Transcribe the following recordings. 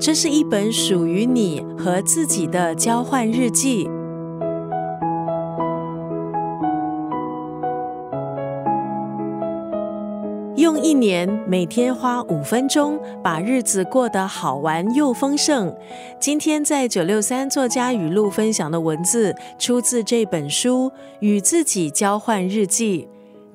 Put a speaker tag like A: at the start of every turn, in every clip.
A: 这是一本属于你和自己的交换日记。用一年，每天花五分钟，把日子过得好玩又丰盛。今天在九六三作家语录分享的文字，出自这本书《与自己交换日记》。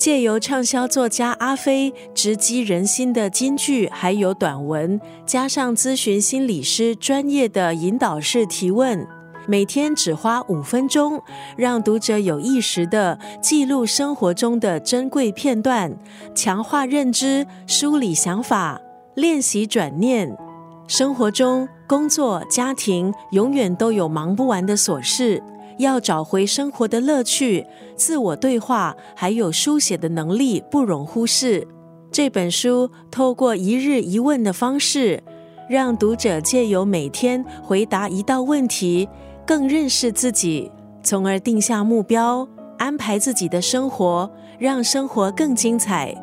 A: 借由畅销作家阿飞直击人心的金句，还有短文，加上咨询心理师专业的引导式提问，每天只花五分钟，让读者有意识的记录生活中的珍贵片段，强化认知，梳理想法，练习转念。生活中，工作、家庭永远都有忙不完的琐事。要找回生活的乐趣，自我对话，还有书写的能力，不容忽视。这本书透过一日一问的方式，让读者借由每天回答一道问题，更认识自己，从而定下目标，安排自己的生活，让生活更精彩。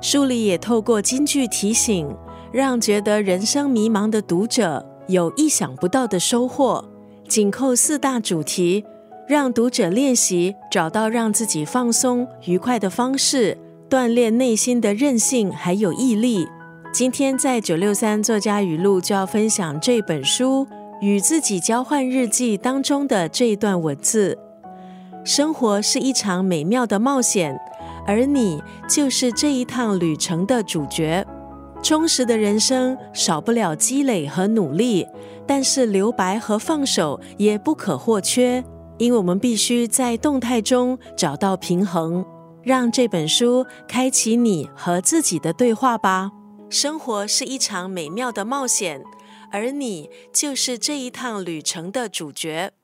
A: 书里也透过金句提醒，让觉得人生迷茫的读者有意想不到的收获。紧扣四大主题。让读者练习找到让自己放松愉快的方式，锻炼内心的韧性还有毅力。今天在九六三作家语录就要分享这本书《与自己交换日记》当中的这一段文字：生活是一场美妙的冒险，而你就是这一趟旅程的主角。充实的人生少不了积累和努力，但是留白和放手也不可或缺。因为我们必须在动态中找到平衡，让这本书开启你和自己的对话吧。生活是一场美妙的冒险，而你就是这一趟旅程的主角。